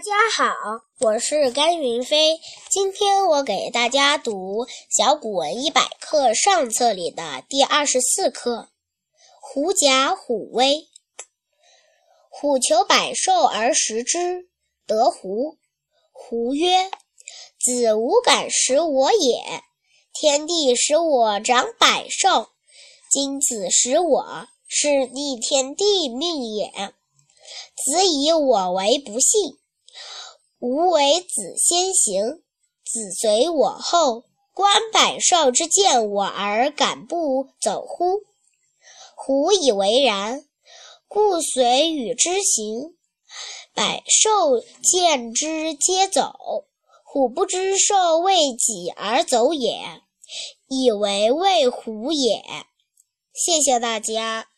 大家好，我是甘云飞。今天我给大家读《小古文一百课上册》里的第二十四课《狐假虎威》。虎求百兽而食之，得狐。狐曰：“子无敢食我也。天地使我长百兽，今子食我，是逆天地命也。子以我为不信。”吾为子先行，子随我后，观百兽之见我而敢不走乎？虎以为然，故随与之行。百兽见之皆走，虎不知兽为己而走也，以为畏虎也。谢谢大家。